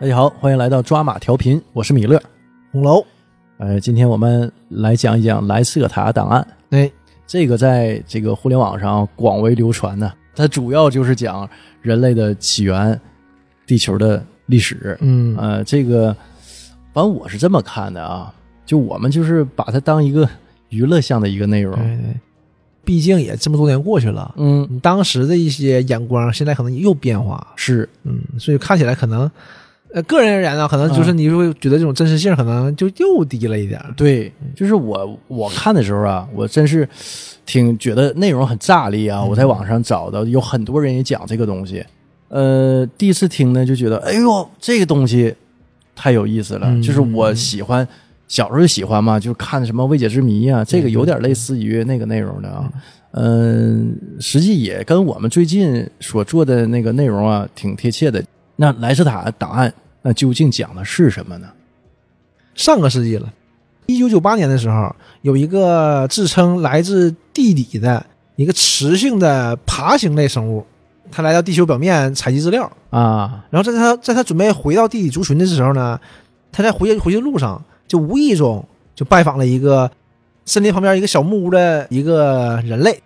大家好，欢迎来到抓马调频，我是米勒。红楼，呃，今天我们来讲一讲莱瑟塔档案。哎，这个在这个互联网上广为流传呢，它主要就是讲人类的起源、地球的历史。嗯呃，这个反正我是这么看的啊，就我们就是把它当一个娱乐向的一个内容。对对，毕竟也这么多年过去了，嗯，你当时的一些眼光，现在可能又变化，是，嗯，所以看起来可能，呃，个人而言呢，可能就是你会觉得这种真实性可能就又低了一点儿。对，就是我我看的时候啊，我真是挺觉得内容很炸裂啊！我在网上找到有很多人也讲这个东西，呃，第一次听呢就觉得，哎呦，这个东西太有意思了。嗯就是我喜欢小时候就喜欢嘛，就看什么未解之谜啊，这个有点类似于那个内容的啊。嗯、实际也跟我们最近所做的那个内容啊挺贴切的。那莱斯塔档案那究竟讲的是什么呢？上个世纪了，一九九八年的时候，有一个自称来自地底的一个雌性的爬行类生物，它来到地球表面采集资料。啊，然后在它在它准备回到地底族群的时候呢，它在回回去的路上就无意中就拜访了一个森林旁边一个小木屋的一个人类，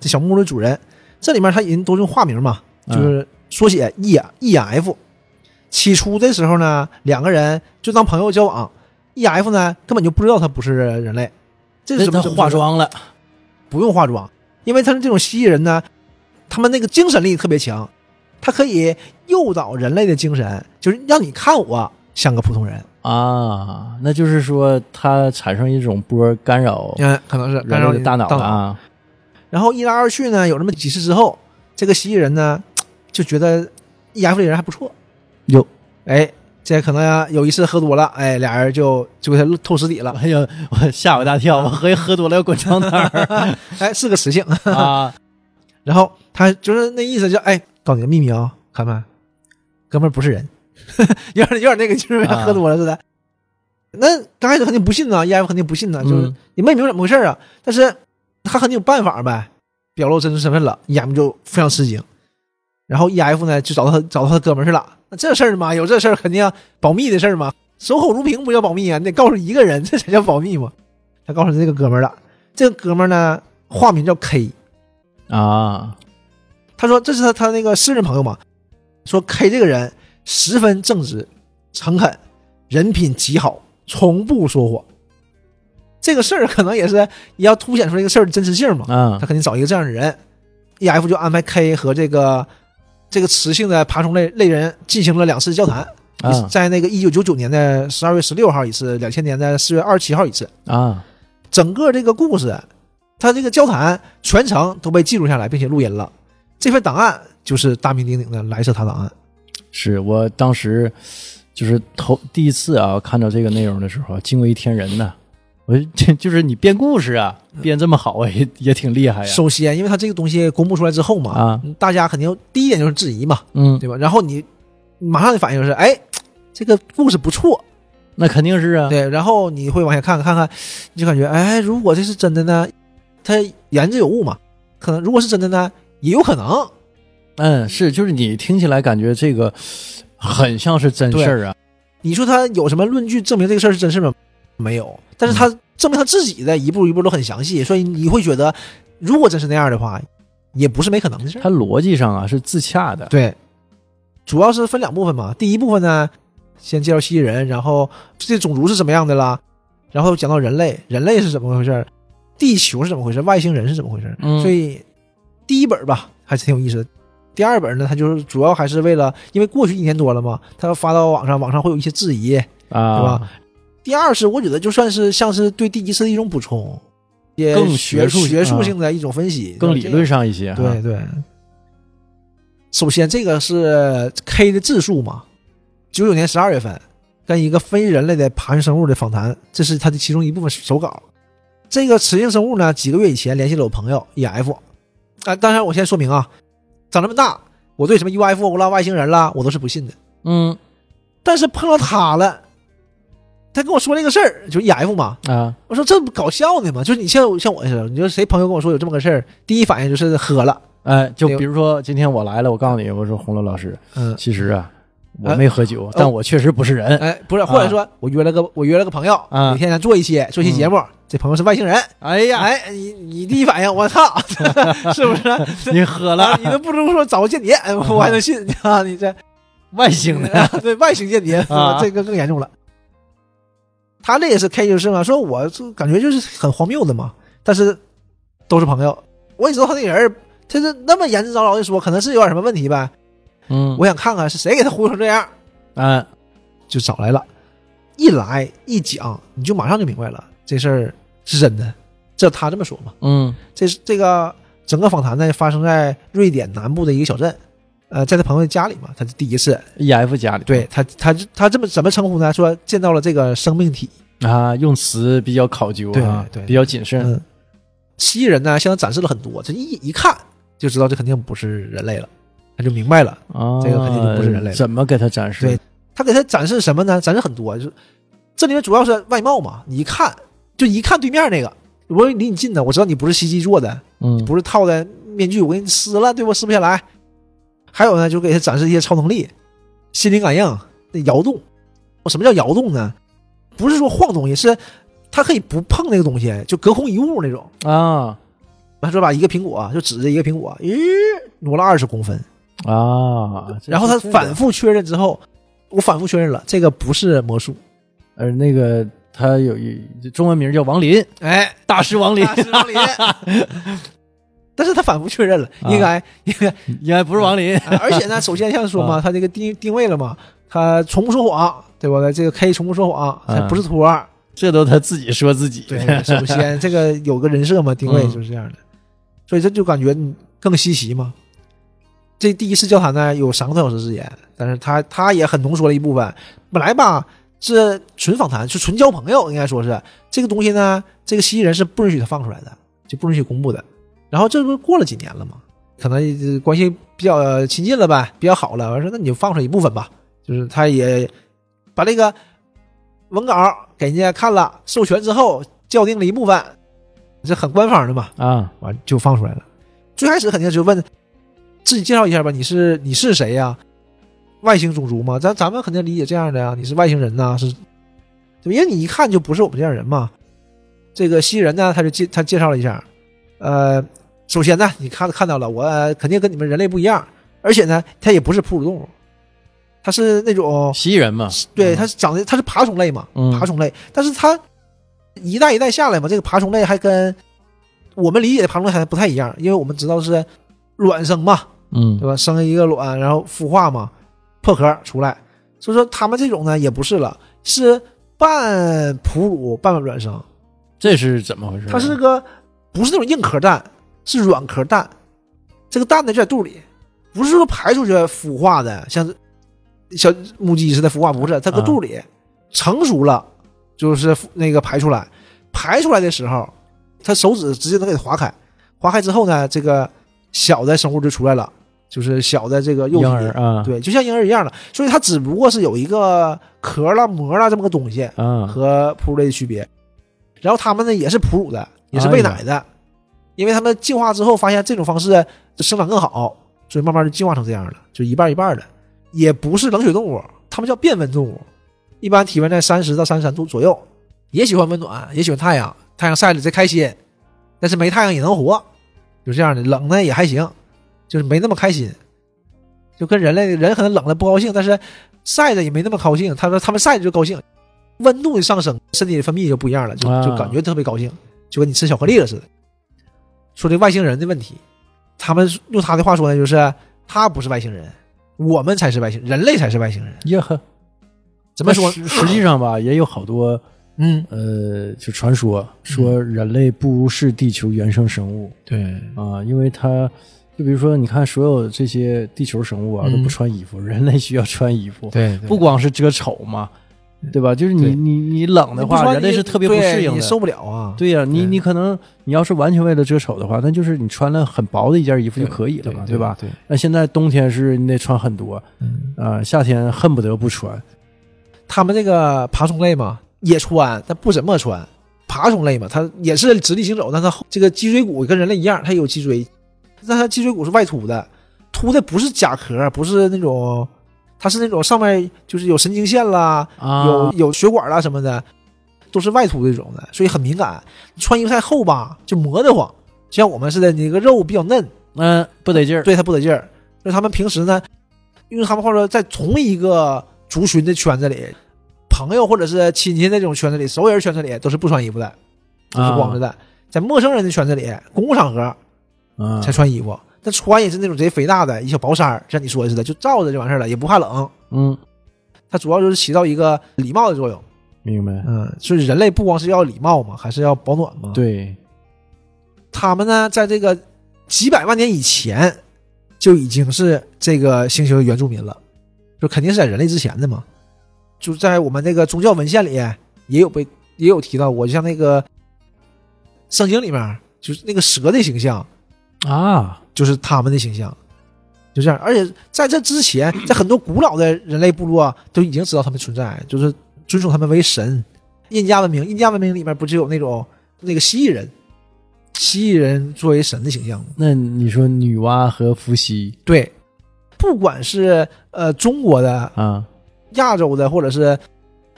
这小木屋的主人。这里面他人都用化名嘛，就是缩写 E E F。起初的时候呢，两个人就当朋友交往，E F 呢根本就不知道他不是人类，这是？他化妆了。不用化妆，因为他是这种蜥蜴人呢，他们那个精神力特别强，他可以诱导人类的精神，就是让你看我像个普通人。啊，那就是说它产生一种波干扰嗯，可能是干扰你的大脑了啊。然后一来二去呢，有那么几次之后，这个蜥蜴人呢就觉得 E F 这人还不错，有，哎，这可能有一次喝多了，哎，俩人就就给他透尸体了，哎呀，我吓我一大跳，我合计喝多了要滚床单儿 哎，是个雌性。啊。然后他就是那意思就，哎，告诉你个秘密啊、看没，哥们儿不是人，有点有点那个就是啊喝多了似的。那刚开始肯定不信呐，E F 肯定不信呐，就是嗯你没明白怎么回事啊。但是他肯定有办法呗，表露真实身份了，E F 就非常吃惊。然后 E F 呢就找到他找到他哥们儿去了。那这事儿嘛，有这事儿肯定要保密的事儿嘛，守口如瓶不叫保密啊，你得告诉一个人，这才叫保密嘛。他告诉这个哥们儿了，这个哥们儿呢化名叫 K，啊，他说这是他他那个私人朋友嘛，说 K 这个人十分正直、诚恳，人品极好，从不说谎。这个事儿可能也是也要凸显出这个事儿的真实性嘛。嗯他肯定找一个这样的人，E F 就安排 K 和这个这个雌性的爬虫类类人进行了两次交谈，啊在那个一九九九年的十二月十六号一次，两千年的四月二十七号一次。啊整个这个故事，他这个交谈全程都被记录下来，并且录音了。这份档案就是大名鼎鼎的莱瑟塔档案。是我当时就是头第一次啊看到这个内容的时候，惊为天人呐。我就 就是你编故事啊，编这么好啊，也也挺厉害呀。首先，因为他这个东西公布出来之后嘛，啊大家肯定第一点就是质疑嘛，嗯，对吧？然后你马上的反应就是，哎，这个故事不错，那肯定是啊。对。然后你会往下看看看，你就感觉，哎，如果这是真的呢，他言之有物嘛，可能如果是真的呢，也有可能。嗯，是，就是你听起来感觉这个很像是真事儿啊。你说他有什么论据证明这个事儿是真事吗？没有，但是他证明他自己的一步一步都很详细，所以你会觉得，如果真是那样的话，也不是没可能的事儿。它逻辑上啊是自洽的。对，主要是分两部分嘛。第一部分呢，先介绍蜥蜴人，然后这种族是怎么样的啦，然后讲到人类，人类是怎么回事儿，地球是怎么回事，外星人是怎么回事所以第一本吧还是挺有意思的。第二本呢，它就是主要还是为了，因为过去一年多了嘛，他要发到网上，网上会有一些质疑，啊，对吧？第二是我觉得就算是像是对第一次的一种补充，也更学学术学术啊性的一种分析，更理论上一些。对对。首先，这个是 K 的自述嘛，九九年十二月份跟一个非人类的爬行生物的访谈，这是他的其中一部分手稿。这个雌性生物呢，几个月以前联系了我朋友 EF，啊，当然我先说明啊，长这么大，我对什么 UFO 啦、外星人啦，我都是不信的。嗯但是碰到他了，他跟我说这个事儿，就 EF 嘛，啊我说这不搞笑呢吗？就是你像像我似的，你说谁朋友跟我说有这么个事儿，第一反应就是喝了，哎，就比如说今天我来了，我告诉你，我说红楼老师，嗯其实啊，我没喝酒，但我确实不是人。哎，不是，或者说我约了个我约了个朋友，啊哪天咱做一期做一期节目，这朋友是外星人。哎呀，哎，你你第一反应，我操，是不是？你喝啊了你都不如说找个间谍，哎我还能信 啊？你这外星的，对外星间谍，这个更严重了。他这也是 K 就是嘛，说我就感觉就是很荒谬的嘛，但是都是朋友。我也知道他这个人，他是那么言之凿凿的说，可能是有点什么问题呗。嗯，我想看看是谁给他忽悠成这样，嗯，就找来了。一来一讲，你就马上就明白了，这事儿是真的。这他这么说嘛？嗯这是这个整个访谈呢，发生在瑞典南部的一个小镇，呃，在他朋友家里嘛，他是第一次。，E F 家里对他，他他这么怎么称呼呢？说见到了这个生命体。啊，用词比较考究啊，对对比较谨慎。嗯，蜥蜴人呢，向他展示了很多，这一一看就知道这肯定不是人类了，他就明白了。啊，这个肯定就不是人类了怎么给他展示？对他给他展示什么呢？展示很多，就是这里面主要是外貌嘛。你一看就一看对面那个，我离你近的，我知道你不是袭击做的，嗯，不是套的面具，我给你撕了，对不？撕不下来。还有呢，就给他展示一些超能力，心灵感应、那摇动。什么叫摇动呢？不是说晃东西，是他可以不碰那个东西，就隔空一物那种。啊他说把一个苹果就指着一个苹果，咦，挪了二十公分。啊，然后他反复确认之后，我反复确认了，这个不是魔术。而，那个他有一中文名叫王林，哎，大师王林，大师王林。但是他反复确认了，啊应该应该应该不是王林。啊而且呢，首先像说嘛，啊他这个定定位了嘛，他从不说谎，对吧？这个 K 从不说谎，他不是托儿。这都他自己说自己。对，首先 这个有个人设嘛，定位嗯就是这样的，所以这就感觉更稀奇嘛。这第一次交谈呢，有三个多小时时间，但是他他也很浓缩了一部分。本来吧是纯访谈，是纯交朋友，应该说是这个东西呢，这个蜥蜴人是不允许他放出来的，就不允许公布的。然后这不是过了几年了吗？可能呃关系比较亲近了呗，比较好了。我说那你就放出来一部分吧，就是他也把那个文稿给人家看了，授权之后校订了一部分，这很官方的嘛，啊，完就放出来了。最开始肯定就问自己介绍一下吧，你是你是谁呀、外星种族吗？咱咱们肯定理解这样的呀，你是外星人呐、是，因为你一看就不是我们这样人嘛。这个蜥蜴人呢，他就介他介绍了一下，呃，首先呢，你看看到了，我、呃肯定跟你们人类不一样，而且呢，它也不是哺乳动物，它是那种蜥蜴人嘛，对，它是长得它是爬虫类嘛，嗯。爬虫类，但是它一代一代下来嘛，这个爬虫类还跟我们理解的爬虫类还不太一样，因为我们知道是卵生嘛，嗯。对吧？生一个卵，然后孵化嘛，破壳出来，所以说他们这种呢也不是了，是半哺乳半卵生，这是怎么回事？它是个不是那种硬壳蛋，是软壳蛋，这个蛋呢就在肚里，不是说排出去孵化的，像小母鸡似的孵化，不是，它搁啊。肚里、成熟了，就是那个排出来，排出来的时候，它手指直接能给它划开，划开之后呢，这个小的生物就出来了，就是小的这个幼体婴儿啊，对，就像婴儿一样的，所以它只不过是有一个壳啦、膜啦这么个东西，啊，和哺乳类的区别。然后它们呢也是哺乳的，也是喂奶的，因为他们进化之后发现这种方式生长更好，所以慢慢就进化成这样了，就一半一半的。也不是冷血动物，它们叫变温动物，一般体温在三十到三十三度左右，也喜欢温暖，也喜欢太阳，太阳晒着贼开心，但是没太阳也能活，就这样的。冷呢也还行，就是没那么开心，就跟人类人可能冷了不高兴，但是晒着也没那么高兴。他说他们晒着就高兴，温度的上升，身体的分泌就不一样了，就啊就感觉特别高兴，就跟你吃巧克力了似的。说这外星人的问题，他们用他的话说呢，就是他不是外星人，我们才是外星人，人类才是外星人。呀呵，怎么说？实实际上吧，也有好多嗯，呃，就传说说人类不是地球原生生物对，啊，因为他就比如说，你看所有这些地球生物啊嗯。都不穿衣服，人类需要穿衣服，对。不光是遮丑嘛，对吧？就是你你你冷的话，人类是特别不适应的。你受不了啊。对呀、你你可能你要是完全为了遮丑的话，那就是你穿了很薄的一件衣服就可以了嘛，对吧？？对，那现在冬天是你得穿很多嗯，啊、夏天恨不得不穿。他们这个爬虫类嘛，也穿，但不怎么穿。爬虫类嘛，它也是直立行走，但它后这个脊椎骨跟人类一样，它有脊椎，但它脊椎骨是外凸的，凸的不是甲壳，不是那种它是那种上面就是有神经线啦，啊，有有血管啦什么的，都是外凸这种的，所以很敏感。穿衣服太厚吧，就磨得慌。就像我们似的，那个肉比较嫩，嗯不得劲儿，对它不得劲儿。所以他们平时呢，用他们话说，在同一个族群的圈子里，朋友或者是亲戚那种圈子里，熟人圈子里都是不穿衣服的，都是光着的。在陌生人的圈子里，公共场合啊才穿衣服。但穿也是那种贼肥大的一小薄衫儿，像你说的似的，就罩着就完事儿了，也不怕冷。嗯，它主要就是起到一个礼貌的作用。明白，嗯，所以人类不光是要礼貌嘛，还是要保暖嘛。，对，他们呢，在这个几百万年以前就已经是这个星球的原住民了，就肯定是在人类之前的嘛。就在我们那个宗教文献里也有被也有提到过，就像那个圣经里面，就是那个蛇的形象，啊，就是他们的形象，就这样。而且在这之前，在很多古老的人类部落都已经知道他们存在，就是尊崇他们为神。印加文明，印加文明里面不就有那种那个蜥蜴人，蜥蜴人作为神的形象吗？那你说女娲和伏羲对，不管是呃中国的、啊，亚洲的，或者是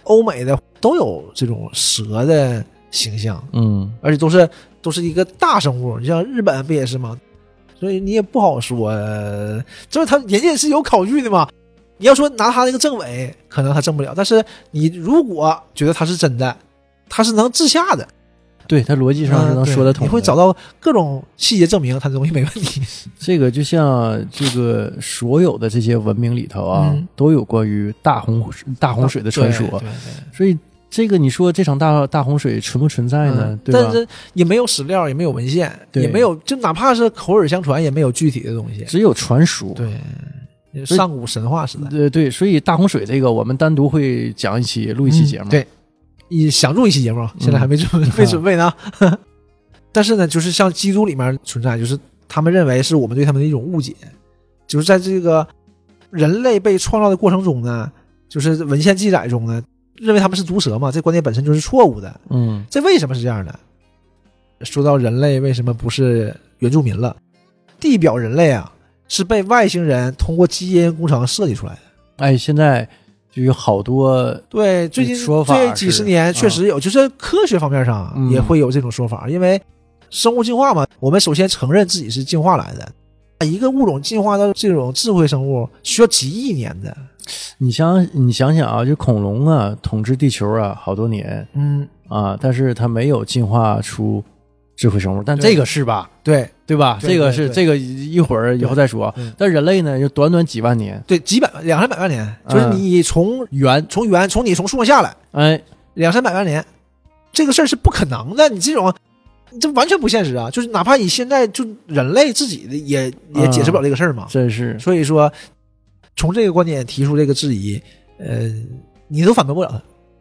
欧美的，都有这种蛇的形象，嗯，而且都是都是一个大生物。你像日本不也是吗？所以你也不好说，呃就是他人家是有考据的嘛。你要说拿他那个证伪，可能他证不了，但是你如果觉得他是真的，他是能治下的，对他逻辑上是能说得通的。你会找到各种细节证明他这东西没问题。这个就像这个所有的这些文明里头啊，嗯都有关于大洪大洪水的传说，所以这个你说这场大大洪水存不存在呢？嗯对吧？但是也没有史料，也没有文献，也没有，就哪怕是口耳相传，也没有具体的东西。只有传说。对，上古神话时代，对对，所以大洪水这个我们单独会讲一期，录一期节目。嗯对，一想录一期节目，现在还没准备、没准备呢。但是呢，就是像基督里面存在，就是他们认为是我们对他们的一种误解，就是在这个人类被创造的过程中呢，就是文献记载中呢，认为他们是毒蛇嘛，这观点本身就是错误的。嗯这为什么是这样的？说到人类为什么不是原住民了，地表人类啊是被外星人通过基因工程设计出来的。哎，现在就有好多对，最近说法这几十年啊确实有，就是科学方面上嗯也会有这种说法，因为生物进化嘛，我们首先承认自己是进化来的。一个物种进化到这种智慧生物需要几亿年的，你想你想想啊，就恐龙啊，统治地球啊好多年嗯，啊，但是它没有进化出智慧生物，但这个是吧？对对吧？对这个是这个一会儿以后再说。但人类呢，就短短几万年，对，几百两三百万年，就是嗯你从猿，从猿从你从树上下来哎，两三百万年，这个事儿是不可能的，你这种。这完全不现实啊！就是哪怕你现在就人类自己的也也解释不了这个事儿嘛。真是所以说，从这个观点提出这个质疑，呃，你都反驳不了他。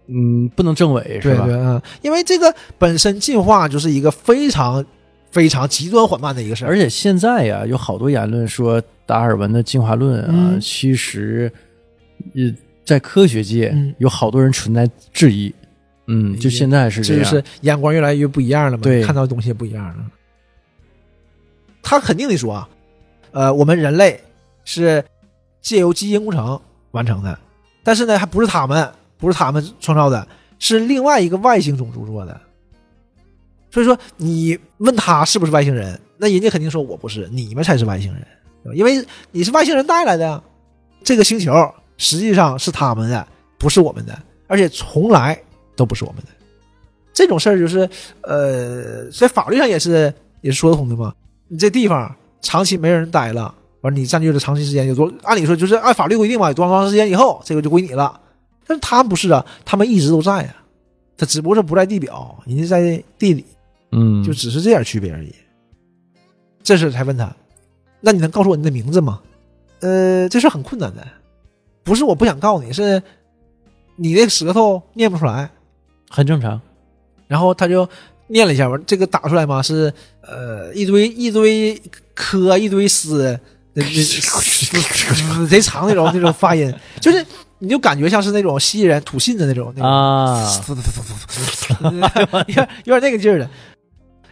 嗯，不能证伪是吧？对，嗯，因为这个本身进化就是一个非常非常极端缓慢的一个事儿。而且现在呀，有好多言论说达尔文的进化论啊，嗯其实呃，在科学界嗯有好多人存在质疑。嗯，就现在是这就是眼光越来越不一样了嘛，对看到的东西也不一样了。他肯定得说啊，呃，我们人类是借由基因工程完成的，但是呢，还不是他们，不是他们创造的，是另外一个外星种族做的。所以说，你问他是不是外星人，那人家肯定说我不是，你们才是外星人，因为你是外星人带来的，这个星球实际上是他们的，不是我们的，而且从来都不是我们的。这种事儿就是，呃，在法律上也是也是说得通的嘛。你这地方长期没人待了，完了你占据了长期时间，有多按理说就是按法律规定嘛，有多长时间以后这个就归你了。但是他们不是啊，他们一直都在啊，他只不过是不在地表，人家在地里，嗯，就只是这点区别而已。这事才问他，那你能告诉我你的名字吗？呃，这事很困难的，不是我不想告你，是你那舌头念不出来。很正常。然后他就念了一下，完这个打出来嘛是呃一堆一堆科一堆丝，贼长那种那种发音，就是你就感觉像是那种蜥蜴人吐信的那种那种，啊，有点有点那个劲儿的。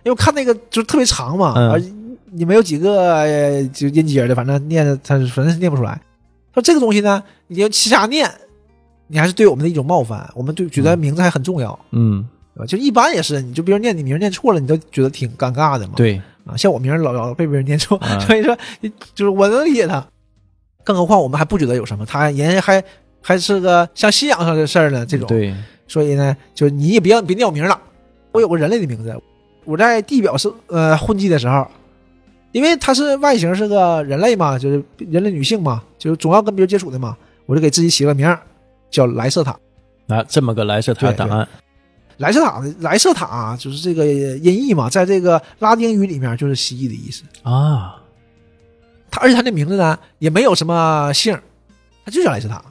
因为我看那个就是特别长嘛，嗯而你没有几个呃就音节的，反正念的他反正是念不出来。说这个东西呢，你要瞎念，你还是对我们的一种冒犯。我们对觉得名字还很重要，嗯，对吧？就一般也是，你就别人念你名念错了，你都觉得挺尴尬的嘛。对，啊，像我名儿老老被别人念错，啊 所以说就是我能理解他。更何况我们还不觉得有什么，他人家还还是个像信仰上的事儿呢，这种。对，所以呢，就你也别别念我名了，我有个人类的名字。我在地表是呃混迹的时候，因为他是外形是个人类嘛，就是人类女性嘛，就是总要跟别人接触的嘛，我就给自己起了名儿叫莱瑟塔。啊，这么个莱瑟塔对档案，莱瑟塔的莱瑟塔啊就是这个音译嘛，在这个拉丁语里面就是蜥蜴的意思。啊，他而且他那名字呢也没有什么姓儿，他就叫莱斯塔，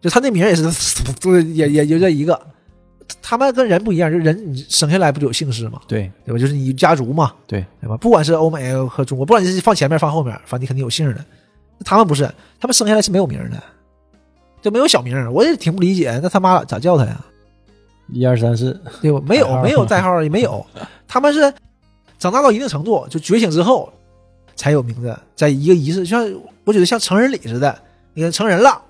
就他那名儿也是，也也就这一个。他们跟人不一样，就人你生下来不就有姓氏嘛，对对吧？就是你家族嘛，对对吧？不管是欧美和中国，不管你是放前面放后面，反正你肯定有姓儿的。他们不是，他们生下来是没有名的，就没有小名儿。我也挺不理解，那他妈咋叫他呀？一二三四，对吧？没有没有代号，也没有。他们是长大到一定程度，就觉醒之后才有名字，在一个仪式，像我觉得像成人礼似的，你看成人了，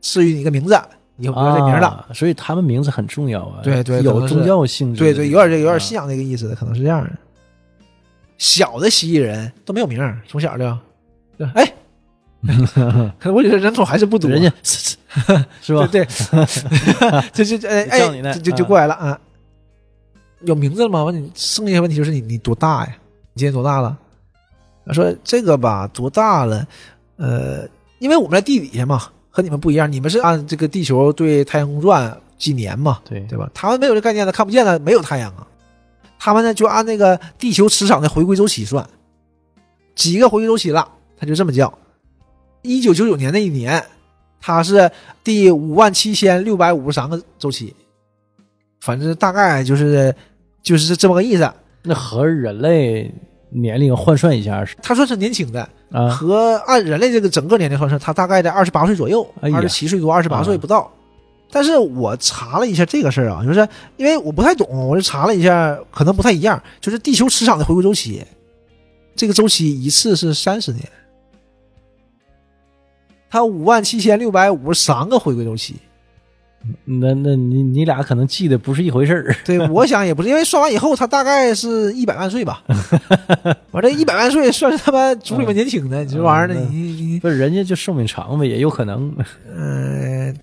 赐予你一个名字，以后不叫这名了。啊，所以他们名字很重要啊，对对有宗教性质，对对，有点这有点啊信仰那个意思的，可能是这样的。小的蜥蜴人都没有名，从小就，对哎，可能我觉得人口还是不多，人家是是吧？对对，就就哎哎就就过来了啊。有名字了吗？问你剩下问题就是你你多大呀？你今年多大了？他说这个吧，多大了？呃，因为我们在地底下嘛，和你们不一样，你们是按这个地球对太阳公转几年嘛，对对吧？他们没有这概念的，看不见的，没有太阳啊。他们呢就按那个地球磁场的回归周期算，几个回归周期了，他就这么叫。一九九九年那一年，它是第五万七千六百五十三个周期，反正大概就是就是这么个意思。那和人类年龄换算一下是他算是年轻的，啊，和按人类这个整个年龄换算，他大概在二十八岁左右，二十七岁多，二十八岁啊不到。但是我查了一下这个事儿啊，就是因为我不太懂，我就查了一下，可能不太一样。就是地球磁场的回归周期，这个周期一次是三十年，它五万七千六百五十三个回归周期。那那你你俩可能记得不是一回事儿，对，我想也不是，因为算完以后，他大概是一百万岁吧。我这一百万岁算是他妈族里面年轻的，你这玩意儿呢，你你，不是人家就寿命长呗，也有可能。嗯、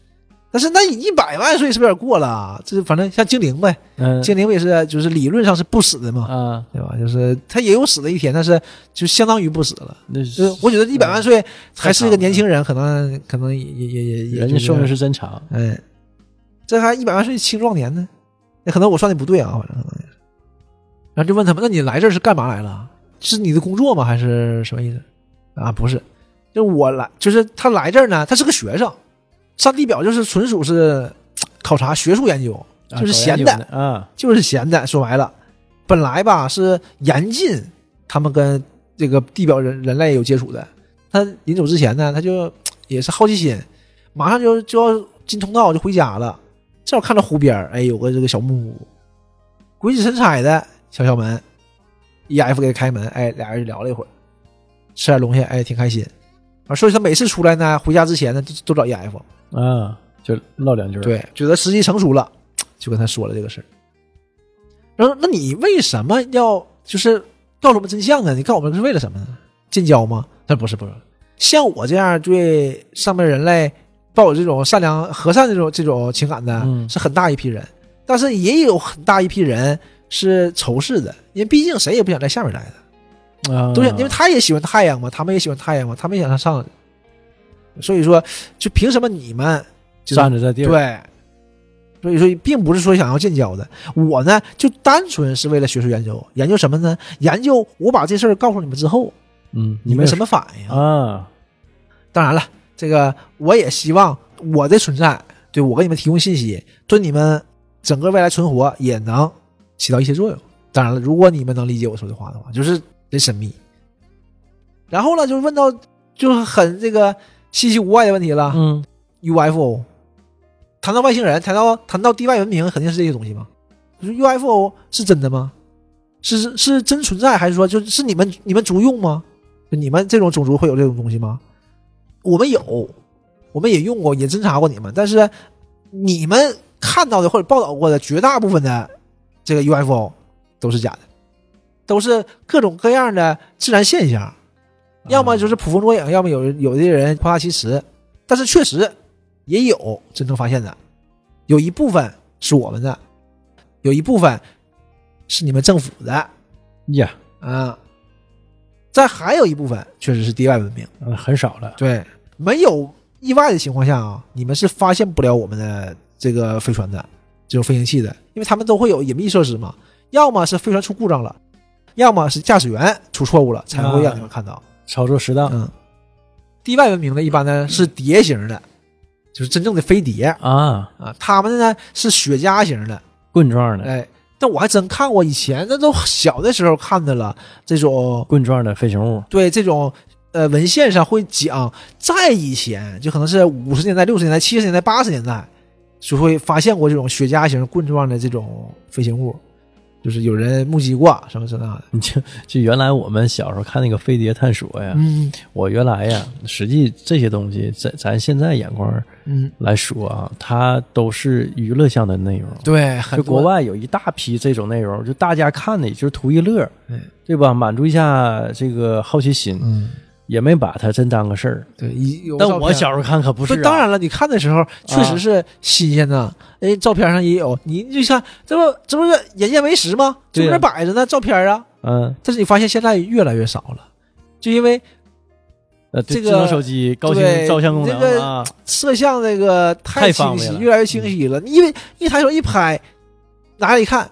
但是那你一百万岁是不是有点过了啊？这反正像精灵呗，嗯精灵不也是就是理论上是不死的嘛，啊，对吧？就是他也有死的一天，但是就相当于不死了。那就是我觉得一百万岁还是一个年轻人，可能可能也也也也也人家寿命是真长，哎，这还一百万岁青壮年呢，那可能我算的不对啊，反正可能也是。然后就问他们，那你来这儿是干嘛来了？是你的工作吗？还是什么意思？啊，不是，就我来，就是他来这儿呢，他是个学生，上地表就是纯属是考察学术研究，啊就是闲的啊，就是闲的。说白了，本来吧是严禁他们跟这个地表人人类有接触的。他临走之前呢，他就也是好奇心，马上就就要进通道就回家了。正好看到湖边儿哎，有个这个小木屋，鬼使神差的敲敲门，E.F 给他开门，哎，俩人就聊了一会儿，吃点东西，哎，挺开心。啊，所以他每次出来呢，回家之前呢，都都找 E.F。啊，就唠两句。，对，觉得时机成熟了，就跟他说了这个事儿。然后，那你为什么要就是告诉我们真相呢？你告诉我们是为了什么呢？建交吗？他说不是，不是。像我这样对上面人类抱有这种善良、和善这种这种情感的，嗯是很大一批人，但是也有很大一批人是仇视的，因为毕竟谁也不想在下面待的。啊，都想，因为他也喜欢太阳嘛，他们也喜欢太阳嘛，他们也想上。所以说，就凭什么你们就站着这地儿，对，所以说并不是说想要建交的，我呢就单纯是为了学术研究，研究什么呢？研究我把这事儿告诉你们之后，嗯，你们什么反应？啊？当然了，这个我也希望我的存在，对我给你们提供信息，对你们整个未来存活也能起到一些作用。当然了，如果你们能理解我说的话的话，就是真神秘。然后呢，就问到就是很这个稀奇古怪的问题了。嗯 UFO，谈到外星人，谈到谈到地外文明，肯定是这些东西嘛。就是 UFO 是真的吗？是是是真存在，还是说就是你们你们族用吗？就你们这种种族会有这种东西吗？我们有，我们也用过，也侦查过你们，但是你们看到的或者报道过的绝大部分的这个 UFO 都是假的，都是各种各样的自然现象，要么就是捕风捉影，要么有有的人夸大其词。但是确实也有真正发现的，有一部分是我们的，有一部分是你们政府的。呀，啊，再还有一部分确实是地外文明。嗯很少了。对，没有意外的情况下啊，你们是发现不了我们的这个飞船的这种飞行器的，因为他们都会有隐秘设施嘛，要么是飞船出故障了，要么是驾驶员出错误了，才会让你们看到。操作失当。嗯，地外文明的一般呢是碟形的，就是真正的飞碟。啊，啊，他们呢是雪茄型的，棍状的，哎。但我还真看过，以前那都小的时候看的了，这种棍状的飞行物。对这种呃文献上会讲，在以前就可能是五十年代、六十年代、七十年代、八十年代，就会发现过这种雪茄型棍状的这种飞行物，就是有人目击过什么之类的。你 就就原来我们小时候看那个飞碟探索呀，嗯我原来呀，实际这些东西，在咱现在眼光嗯，来说啊，它都是娱乐向的内容。对，就国外有一大批这种内容，就大家看的也就是图一乐，对对吧？满足一下这个好奇心，嗯也没把它真当个事儿。对，但我小时候看可不是、啊，当然了，你看的时候确实是新鲜的。哎，照片上也有，你就像这不这不是眼见为实吗？这不对呀是摆着呢，照片啊。嗯，但是你发现现在越来越少了，就因为呃，这个智能手机高清照相功能这个啊，摄像这个太清晰，越来越清晰了。你因为一抬手一拍，拿来一看，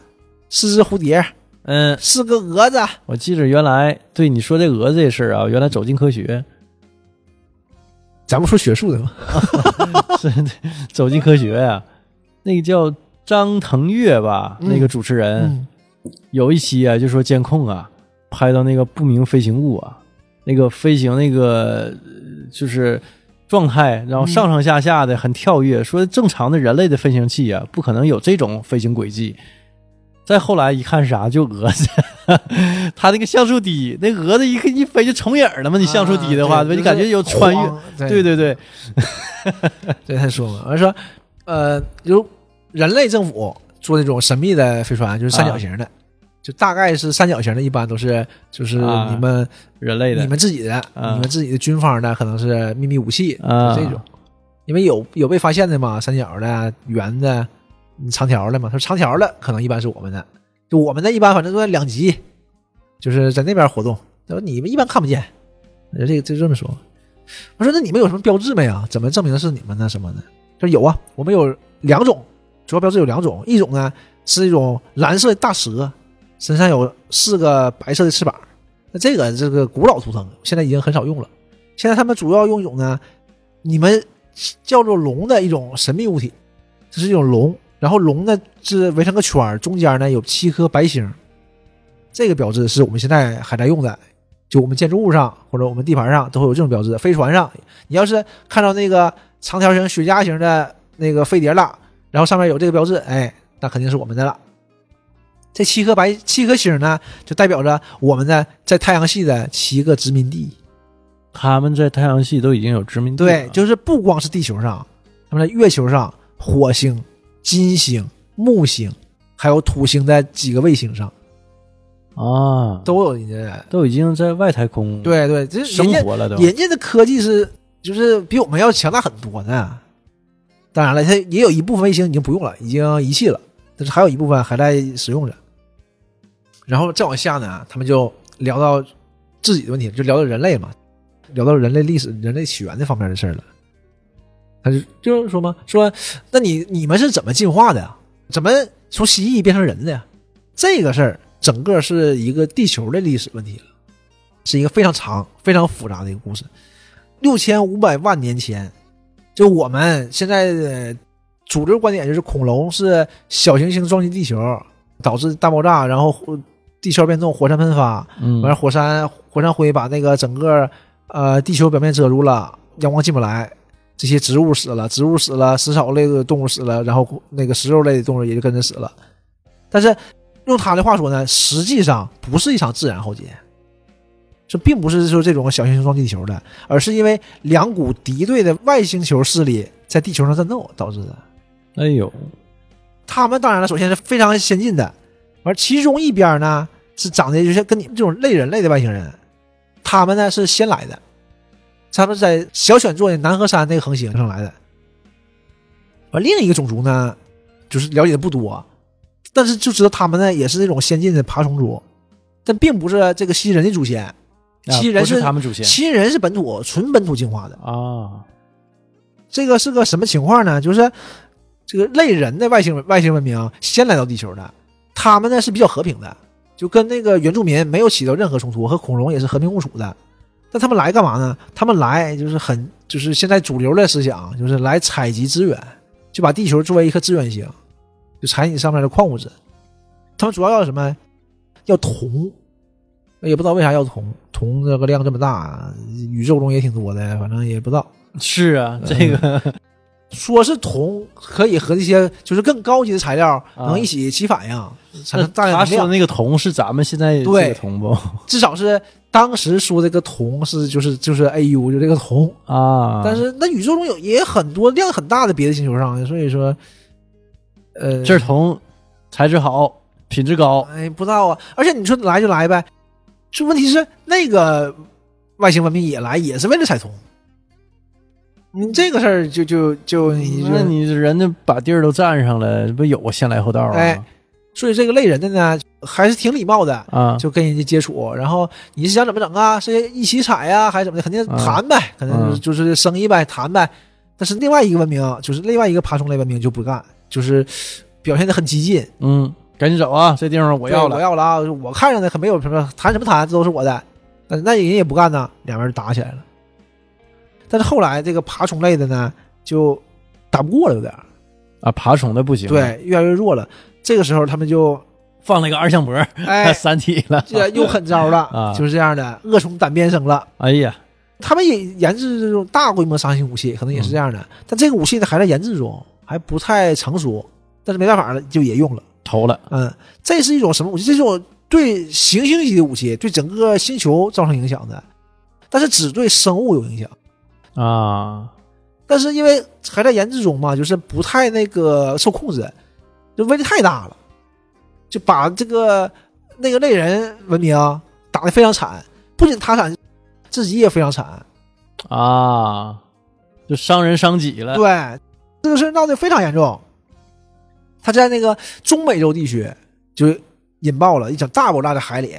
是只蝴蝶，嗯，是个蛾子。我记着原来对你说这蛾子这事儿啊，原来走进科学咱不说学术的吗？是走进科学呀、那个叫张腾岳吧，嗯那个主持人、嗯有一期啊，就说监控啊，拍到那个不明飞行物啊，那个飞行那个呃就是状态，然后上上下下的很跳跃，说正常的人类的飞行器啊，不可能有这种飞行轨迹。再后来一看是啥，就蛾子，他那个像素低，那蛾子一个一飞就重影了嘛。你像素低的话，啊对？你感觉有穿越，越对对对，对，他说嘛，完说，呃，有人类政府做那种神秘的飞船，就是三角形的，就大概是三角形的，一般都是就是啊你们、人类的你们自己的、啊你们自己的军方的，可能是秘密武器，啊就这种。因为有有被发现的嘛，三角的、圆的、嗯你长条的嘛。他说长条的可能一般是我们的，就我们的一般反正都在两极，就是在那边活动。他说你们一般看不见，这个就这么说。我说那你们有什么标志没啊？怎么证明是你们呢？什么的？他说有啊，我们有两种，主要标志有两种，一种呢是一种蓝色的大蛇，身上有四个白色的翅膀。那这个这个古老图腾现在已经很少用了，现在他们主要用一种呢，你们叫做龙的一种神秘物体，这是一种龙，然后龙呢是围成个圈儿，中间呢有七颗白星，这个标志是我们现在还在用的，就我们建筑物上或者我们地盘上都会有这种标志。飞船上，你要是看到那个长条形、雪茄形的那个飞碟了，然后上面有这个标志，哎，那肯定是我们的了。这七颗白七颗星呢，就代表着我们呢在太阳系的七个殖民地。他们在太阳系都已经有殖民地了，对，就是不光是地球上，他们在月球上、火星、金星、木星，还有土星在几个卫星上啊，都有人家。都已经在外太空对对，这生活了都。人家的科技是就是比我们要强大很多呢。当然了，它也有一部分卫星已经不用了，已经遗弃了，但是还有一部分还在使用着。然后再往下呢，他们就聊到自己的问题，就聊到人类嘛，聊到人类历史、人类起源这方面的事儿了。他就就是说嘛，说那你你们是怎么进化的呀？怎么从蜥蜴变成人的呀？这个事儿整个是一个地球的历史问题了，是一个非常长、非常复杂的一个故事。六千五百万年前，就我们现在的主流观点就是恐龙是小行星撞击地球，导致大爆炸，然后火地壳变动，火山喷发，嗯，完了火山火山灰把那个整个呃地球表面遮住了，阳光进不来，这些植物死了，植物死了，食草类的动物死了，然后那个食肉类的动物也就跟着死了。但是用他的话说呢，实际上不是一场自然浩劫，这并不是说这种小行星撞地球的，而是因为两股敌对的外星球势力在地球上战斗导致的。哎呦，他们当然了，首先是非常先进的，而其中一边呢是长得就是跟你这种类人类的外星人，他们呢是先来的，他们在小犬座的南河山那个恒星上来的。而另一个种族呢，就是了解的不多，但是就知道他们呢也是那种先进的爬虫族，但并不是这个蜥蜴人的祖先，蜥蜴人是是他们祖先蜥蜴人是本土纯本土进化的。啊，这个是个什么情况呢？就是这个类人的外星外星文明先来到地球的，他们呢是比较和平的，就跟那个原住民没有起到任何冲突，和恐龙也是和平共处的。但他们来干嘛呢？他们来就是很就是现在主流的思想，就是来采集资源，就把地球作为一颗资源星，就采你上面的矿物质。他们主要要什么？要铜，也不知道为啥要铜，铜这个量这么大，宇宙中也挺多的，反正也不知道。是啊，这个说是铜可以和这些就是更高级的材料啊能一起起反应，产那生大量能量。他说的那个铜是咱们现在这对个铜不 至少是当时说这个铜是就是就是 AU 就这个铜，啊？但是那宇宙中有也很多量很大的别的星球上，所以说，呃，这铜材质好，品质高，哎不知道啊。而且你说来就来呗，这问题是那个外星文明也来也是为了采铜。你这个事儿就就就你就那你人家把地儿都占上了，这不有个先来后到啊？哎所以这个类人的呢还是挺礼貌的，啊，就跟人家接触，然后你是想怎么整啊？是一起踩呀、还是怎么的？肯定谈呗，可能就是生意呗，谈呗。但是另外一个文明，就是另外一个爬虫类文明就不干，就是表现的很激进。嗯，赶紧走啊！这地方我要了，我要了啊！我看上的可没有什么谈什么谈，这都是我的。但是那人也不干呢，两边就打起来了。但是后来这个爬虫类的呢，就打不过了，有点儿啊，爬虫的不行，，对，越来越弱了。这个时候他们就放了一个二向箔，哎，三体了，这又狠招了，啊就是这样的，恶虫胆边生了。哎呀，他们也研制这种大规模杀伤性武器，可能也是这样的。但这个武器呢还在研制中，还不太成熟。但是没办法了，就也用了。投了，嗯，这是一种什么武器？这种对行星级的武器，对整个星球造成影响的，但是只对生物有影响。啊，但是因为还在研制中嘛，就是不太那个受控制，就威力太大了，就把这个那个类人文明打得非常惨，不仅他惨，自己也非常惨。啊，就伤人伤己了，对，这个事闹得非常严重。他在那个中美洲地区就引爆了一场大爆炸在海里，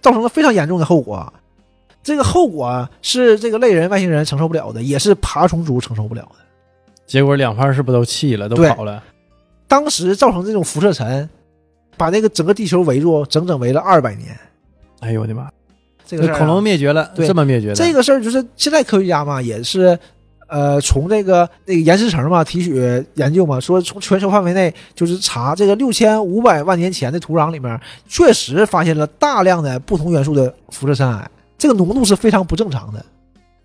造成了非常严重的后果。这个后果是这个类人外星人承受不了的，也是爬虫族承受不了的。结果两方是不是都气了，都跑了？当时造成这种辐射尘，把那个整个地球围住，整整围了二百年。哎呦我的妈！这个恐龙灭绝了，对这么灭绝的，这个事儿就是现在科学家嘛，也是呃从这个那个岩石层嘛提取研究嘛，说从全球范围内就是查这个六千五百万年前的土壤里面，确实发现了大量的不同元素的辐射尘埃，这个浓度是非常不正常的。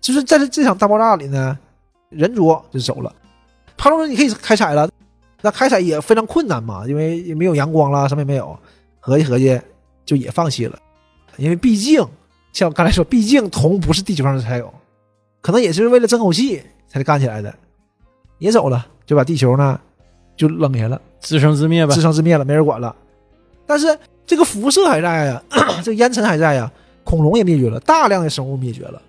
就是在这这场大爆炸里呢，人族就走了，爬虫族你可以开采了，那开采也非常困难嘛，因为也没有阳光啦，什么也没有，合计合计就也放弃了，因为毕竟像我刚才说，毕竟铜不是地球上才有，可能也是为了争口气才干起来的，也走了，就把地球呢就扔下了，自生自灭吧自。生自灭了，没人管了。但是这个辐射还在呀，这个烟尘还在呀，恐龙也灭绝了，大量的生物灭绝了，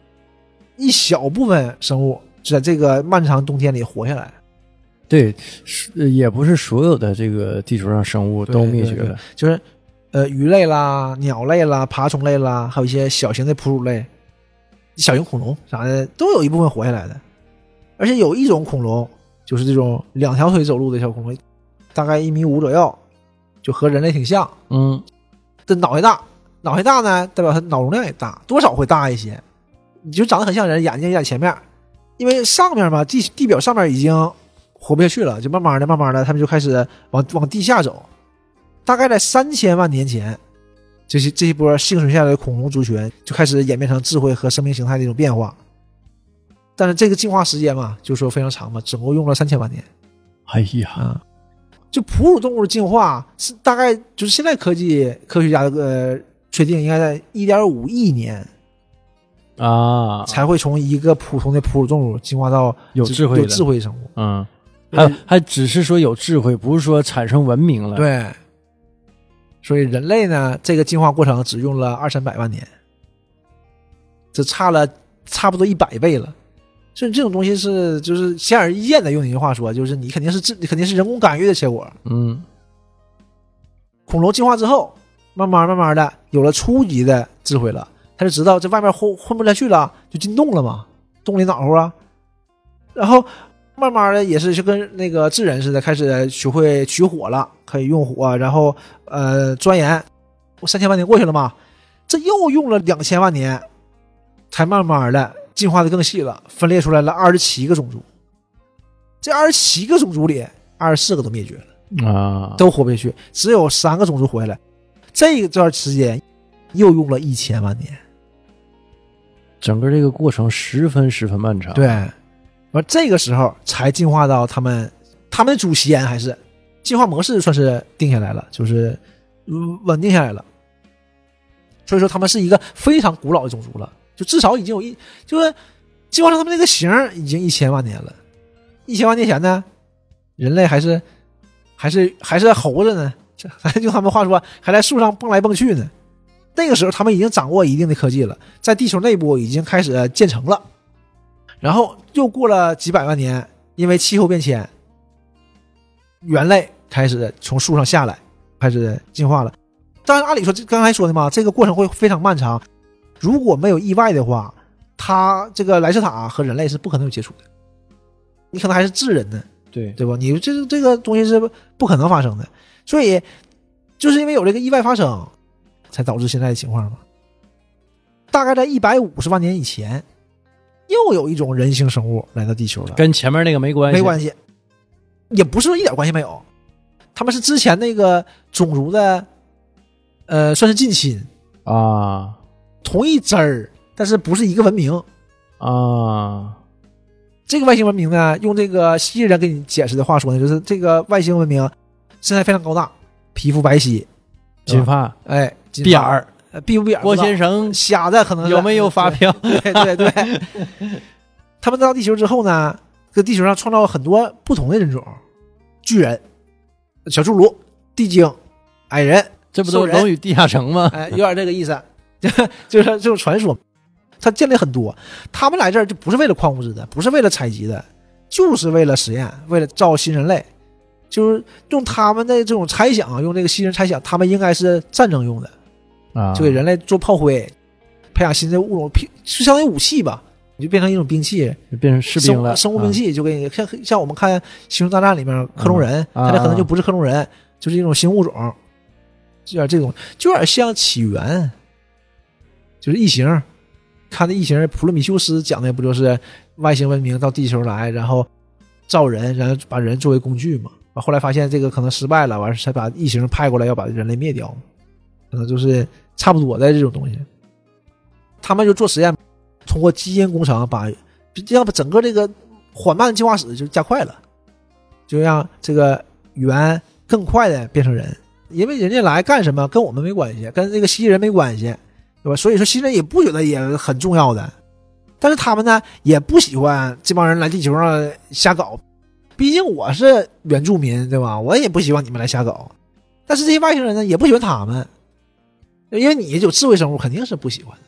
一小部分生物就在这个漫长冬天里活下来。对，也不是所有的这个地球上生物都灭绝了。就是呃鱼类啦、鸟类啦、爬虫类啦，还有一些小型的哺乳类、小型恐龙啥的，都有一部分活下来的。而且有一种恐龙，就是这种两条腿走路的小恐龙，大概一米五左右，就和人类挺像。嗯，这脑袋大，脑袋大呢，代表它脑容量也大，多少会大一些。你就长得很像人，眼睛也在前面，因为上面嘛，地地表上面已经活不下去了，就慢慢的、慢慢的，他们就开始往往地下走。大概在三千万年前，这些这一波幸存下来的恐龙族群就开始演变成智慧和生命形态的一种变化。但是这个进化时间嘛，就说非常长嘛，总共用了三千万年。哎呀，啊，就哺乳动物的进化是大概就是现在科技科学家的呃确定应该在一点五亿年啊，才会从一个普通的哺乳动物进化到有有智慧有，智慧生物。嗯，还还只是说有智慧，不是说产生文明了。，对，所以人类呢，这个进化过程只用了二三百万年，这差了差不多一百倍了。所以这种东西是就是显而易见的，用一句话说，就是你肯定是智，肯定是人工干预的结果。嗯恐龙进化之后，慢慢慢慢的有了初级的智慧了，他就知道这外面混混不下去了，就进洞了嘛，洞里暖和啊。然后慢慢的也是就跟那个智人似的，开始学会取火了，可以用火，然后呃钻研。三千万年过去了嘛，这又用了两千万年，才慢慢的进化的更细了，分裂出来了二十七个种族。这二十七个种族里，二十四个都灭绝了。啊，都活不下去，只有三个种族活下来。这段时间又用了一千万年。整个这个过程十分十分漫长。对，完这个时候才进化到他们他们的祖先还是进化模式算是定下来了，就是稳定下来了。所以说他们是一个非常古老的种族了，就至少已经有一就是进化成他们那个型已经一千万年了。一千万年前呢，人类还是还是还是猴子呢，这还用他们话说还在树上蹦来蹦去呢。那个时候他们已经掌握一定的科技了，在地球内部已经开始建成了。然后又过了几百万年，因为气候变迁，猿类开始从树上下来，开始进化了。当然，按理说，这刚才说的嘛，这个过程会非常漫长。如果没有意外的话，它这个莱斯塔和人类是不可能有接触的。你可能还是智人呢，对对吧？你这这个东西是不可能发生的，所以就是因为有这个意外发生，才导致现在的情况嘛。大概在一百五十万年以前，又有一种人形生物来到地球了，跟前面那个没关系。没关系，也不是说一点关系没有，他们是之前那个种族的，呃，算是近亲，啊。同一支儿，但是不是一个文明。啊，这个外星文明呢，用这个蜥蜴人给你解释的话说呢，就是这个外星文明身材非常高大，皮肤白皙，金发。哎，金发，辫儿，呃闭不闭眼？郭先生生瞎子可能有没有发？票？对对对，对 他们到地球之后呢，搁地球上创造了很多不同的人种，巨人、小侏儒、地精、矮人，这不都兽人龙与地下城吗？哎，有点这个意思，就 就是这种传说。他建立很多，他们来这儿就不是为了矿物质的，不是为了采集的，就是为了实验，为了造新人类，就是用他们的这种猜想，用这个新人猜想，他们应该是战争用的，啊，就给人类做炮灰，培养新的物种，兵就相当于武器吧，你就变成一种兵器，就变成士兵了，生生物兵器，就给你像像我们看《星球大战》里面克隆人，啊他这可能就不是克隆人，就是一种新物种，就有点这种，就有点像起源，就是异形。看那异形，普罗米修斯讲的不就是外星文明到地球来，然后造人，然后把人作为工具嘛？后来发现这个可能失败了，完事才把异形派过来要把人类灭掉，可能就是差不多的这种东西。他们就做实验，通过基因工程把这样把整个这个缓慢的进化史就加快了，就让这个猿更快的变成人。因为人家来干什么跟我们没关系，跟这个蜥蜴人没关系，对吧？所以说蜥蜴人也不觉得也很重要的，但是他们呢也不喜欢这帮人来地球上瞎搞，毕竟我是原住民，对吧？我也不希望你们来瞎搞。但是这些外星人呢也不喜欢他们，因为你有智慧生物肯定是不喜欢的。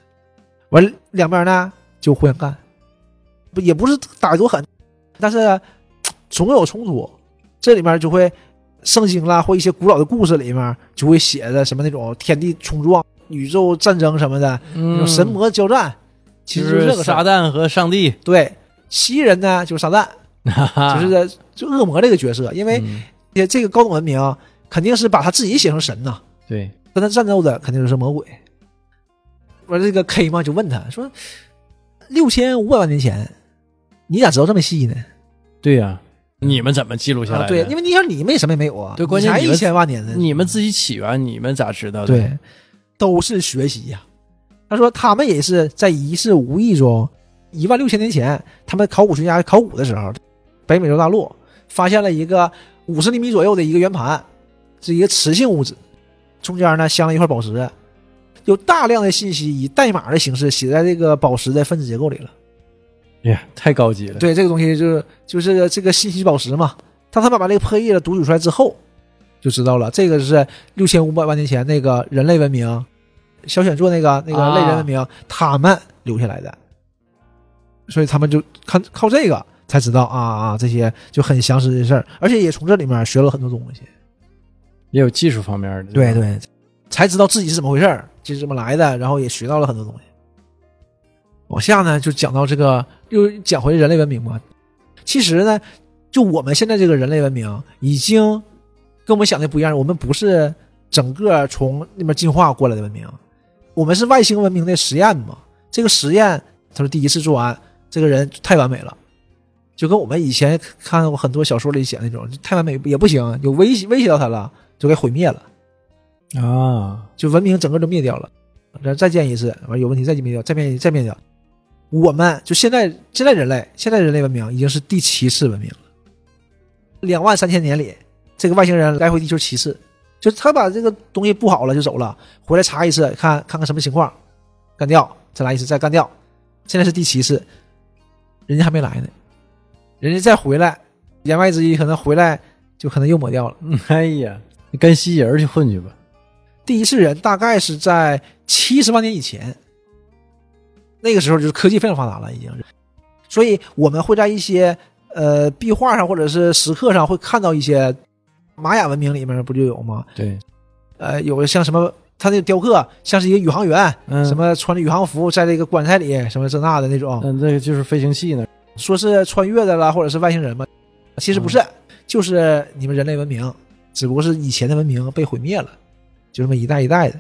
完两边呢就互相干，不也不是打得多狠，但是总有冲突。这里面就会圣经啦或一些古老的故事里面就会写的什么那种天地冲撞、宇宙战争什么的，那嗯种神魔交战，其实就是这个撒旦和上帝，对，蜥蜴人呢就是撒旦，就是就恶魔这个角色，因为嗯这个高等文明肯定是把他自己写成神呐，对，跟他战斗的肯定就是魔鬼。完这个 K 嘛就问他说：“六千五百万年前，你咋知道这么细呢？对呀，你们怎么记录下来啊，的？对，因为你想你们也什么也没有啊，对关键你们你才一千万年呢，你们自己起源，你们咋知道的？对，都是学习呀、他说他们也是在一事无意中，一万六千年前，他们考古学家考古的时候，北美洲大陆发现了一个五十厘米左右的一个圆盘，是一个磁性物质，中间呢镶了一块宝石。有大量的信息以代码的形式写在这个宝石的分子结构里了。哎呀，太高级了。对，这个东西就是就是这个信息宝石嘛。当他们把这个破译了读取出来之后，就知道了这个是六千五百万年前那个人类文明，小选座那个那个类人文明、他们留下来的。所以他们就看靠这个才知道啊啊这些就很详实的事儿，而且也从这里面学了很多东西。也有技术方面的。对对，才知道自己是怎么回事儿，就是怎么来的，然后也学到了很多东西。往下呢，就讲到这个，又讲回人类文明嘛。其实呢，就我们现在这个人类文明，已经跟我们想的不一样。我们不是整个从那边进化过来的文明，我们是外星文明的实验嘛。这个实验，他说第一次做完，这个人太完美了，就跟我们以前看过很多小说里写那种，太完美也不行，有威胁威胁到他了，就给毁灭了。啊，就文明整个都灭掉了，然后再建一次，完有问题再灭掉，再灭再灭掉。我们就现在现在人类现在人类文明已经是第七次文明了，两万三千年里，这个外星人来回地球七次，就是他把这个东西布好了就走了，回来查一次，看看看什么情况，干掉，再来一次再干掉，现在是第七次，人家还没来呢，人家再回来，言外之意可能回来就可能又抹掉了。嗯 哎呀，你跟蜥蜴人去混去吧。第一次人大概是在七十万年以前，那个时候就是科技非常发达了，已经是，所以我们会在一些呃壁画上或者是石刻上会看到一些玛雅文明里面不就有吗？对，呃，有的像什么，他那个雕刻像是一个宇航员，嗯，什么穿着宇航服在这个棺材里，什么这那的那种，嗯，这个就是飞行器呢。说是穿越的啦，或者是外星人嘛，其实不是，就是你们人类文明，只不过是以前的文明被毁灭了，就这么一代一代的。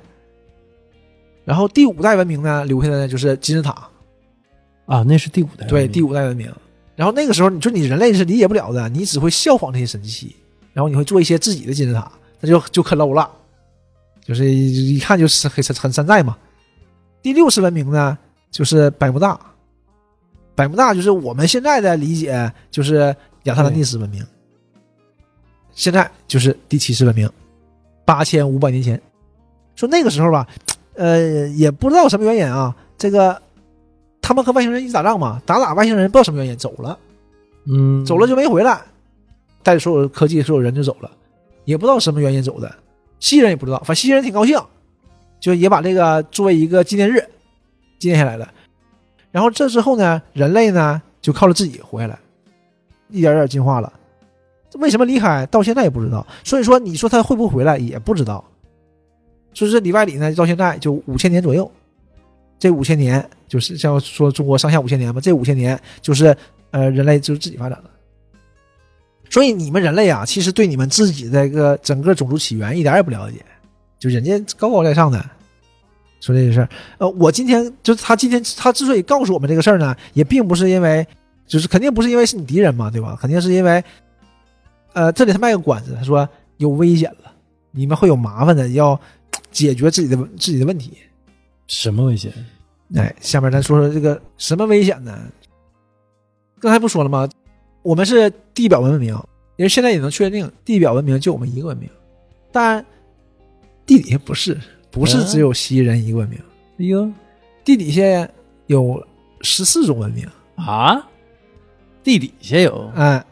然后第五代文明呢，留下来的就是金字塔，啊，那是第五代。对，第五代文明。然后那个时候，你说你人类是理解不了的，你只会效仿这些神器，然后你会做一些自己的金字塔，那就就可 low 了，就是一看就是很很山寨嘛。第六次文明呢，就是百慕大，百慕大就是我们现在的理解，就是亚特兰蒂斯文明。现在就是第七次文明，八千五百年前。说那个时候吧，呃，也不知道什么原因啊，这个他们和外星人一起打仗嘛，打打外星人不知道什么原因走了，嗯，走了就没回来，带着所有科技所有人就走了，也不知道什么原因走的，西人也不知道，反正西人挺高兴，就也把这个作为一个纪念日纪念下来了。然后这之后呢，人类呢就靠着自己活下来，一点点进化了。为什么离开到现在也不知道，所以说你说他会不会回来也不知道。所以这里外里呢，到现在就五千年左右，这五千年就是像说中国上下五千年嘛，这五千年就是呃人类就是自己发展的。所以你们人类啊，其实对你们自己的一个整个种族起源一点也不了解，就人家高高在上的说这些事儿。呃，我今天就是他今天他之所以告诉我们这个事儿呢，也并不是因为就是肯定不是因为是你敌人嘛，对吧？肯定是因为呃这里他卖个关子，他说有危险了，你们会有麻烦的，要解决自己的自己的问题。什么危险？哎，下面咱说说这个什么危险呢？刚才不说了吗？我们是地表文明，因为现在也能确定地表文明就我们一个文明，但地底下不是，不是只有蜥蜴人一个文明，哎呦地底下有十四种文明。啊，地底下有哎，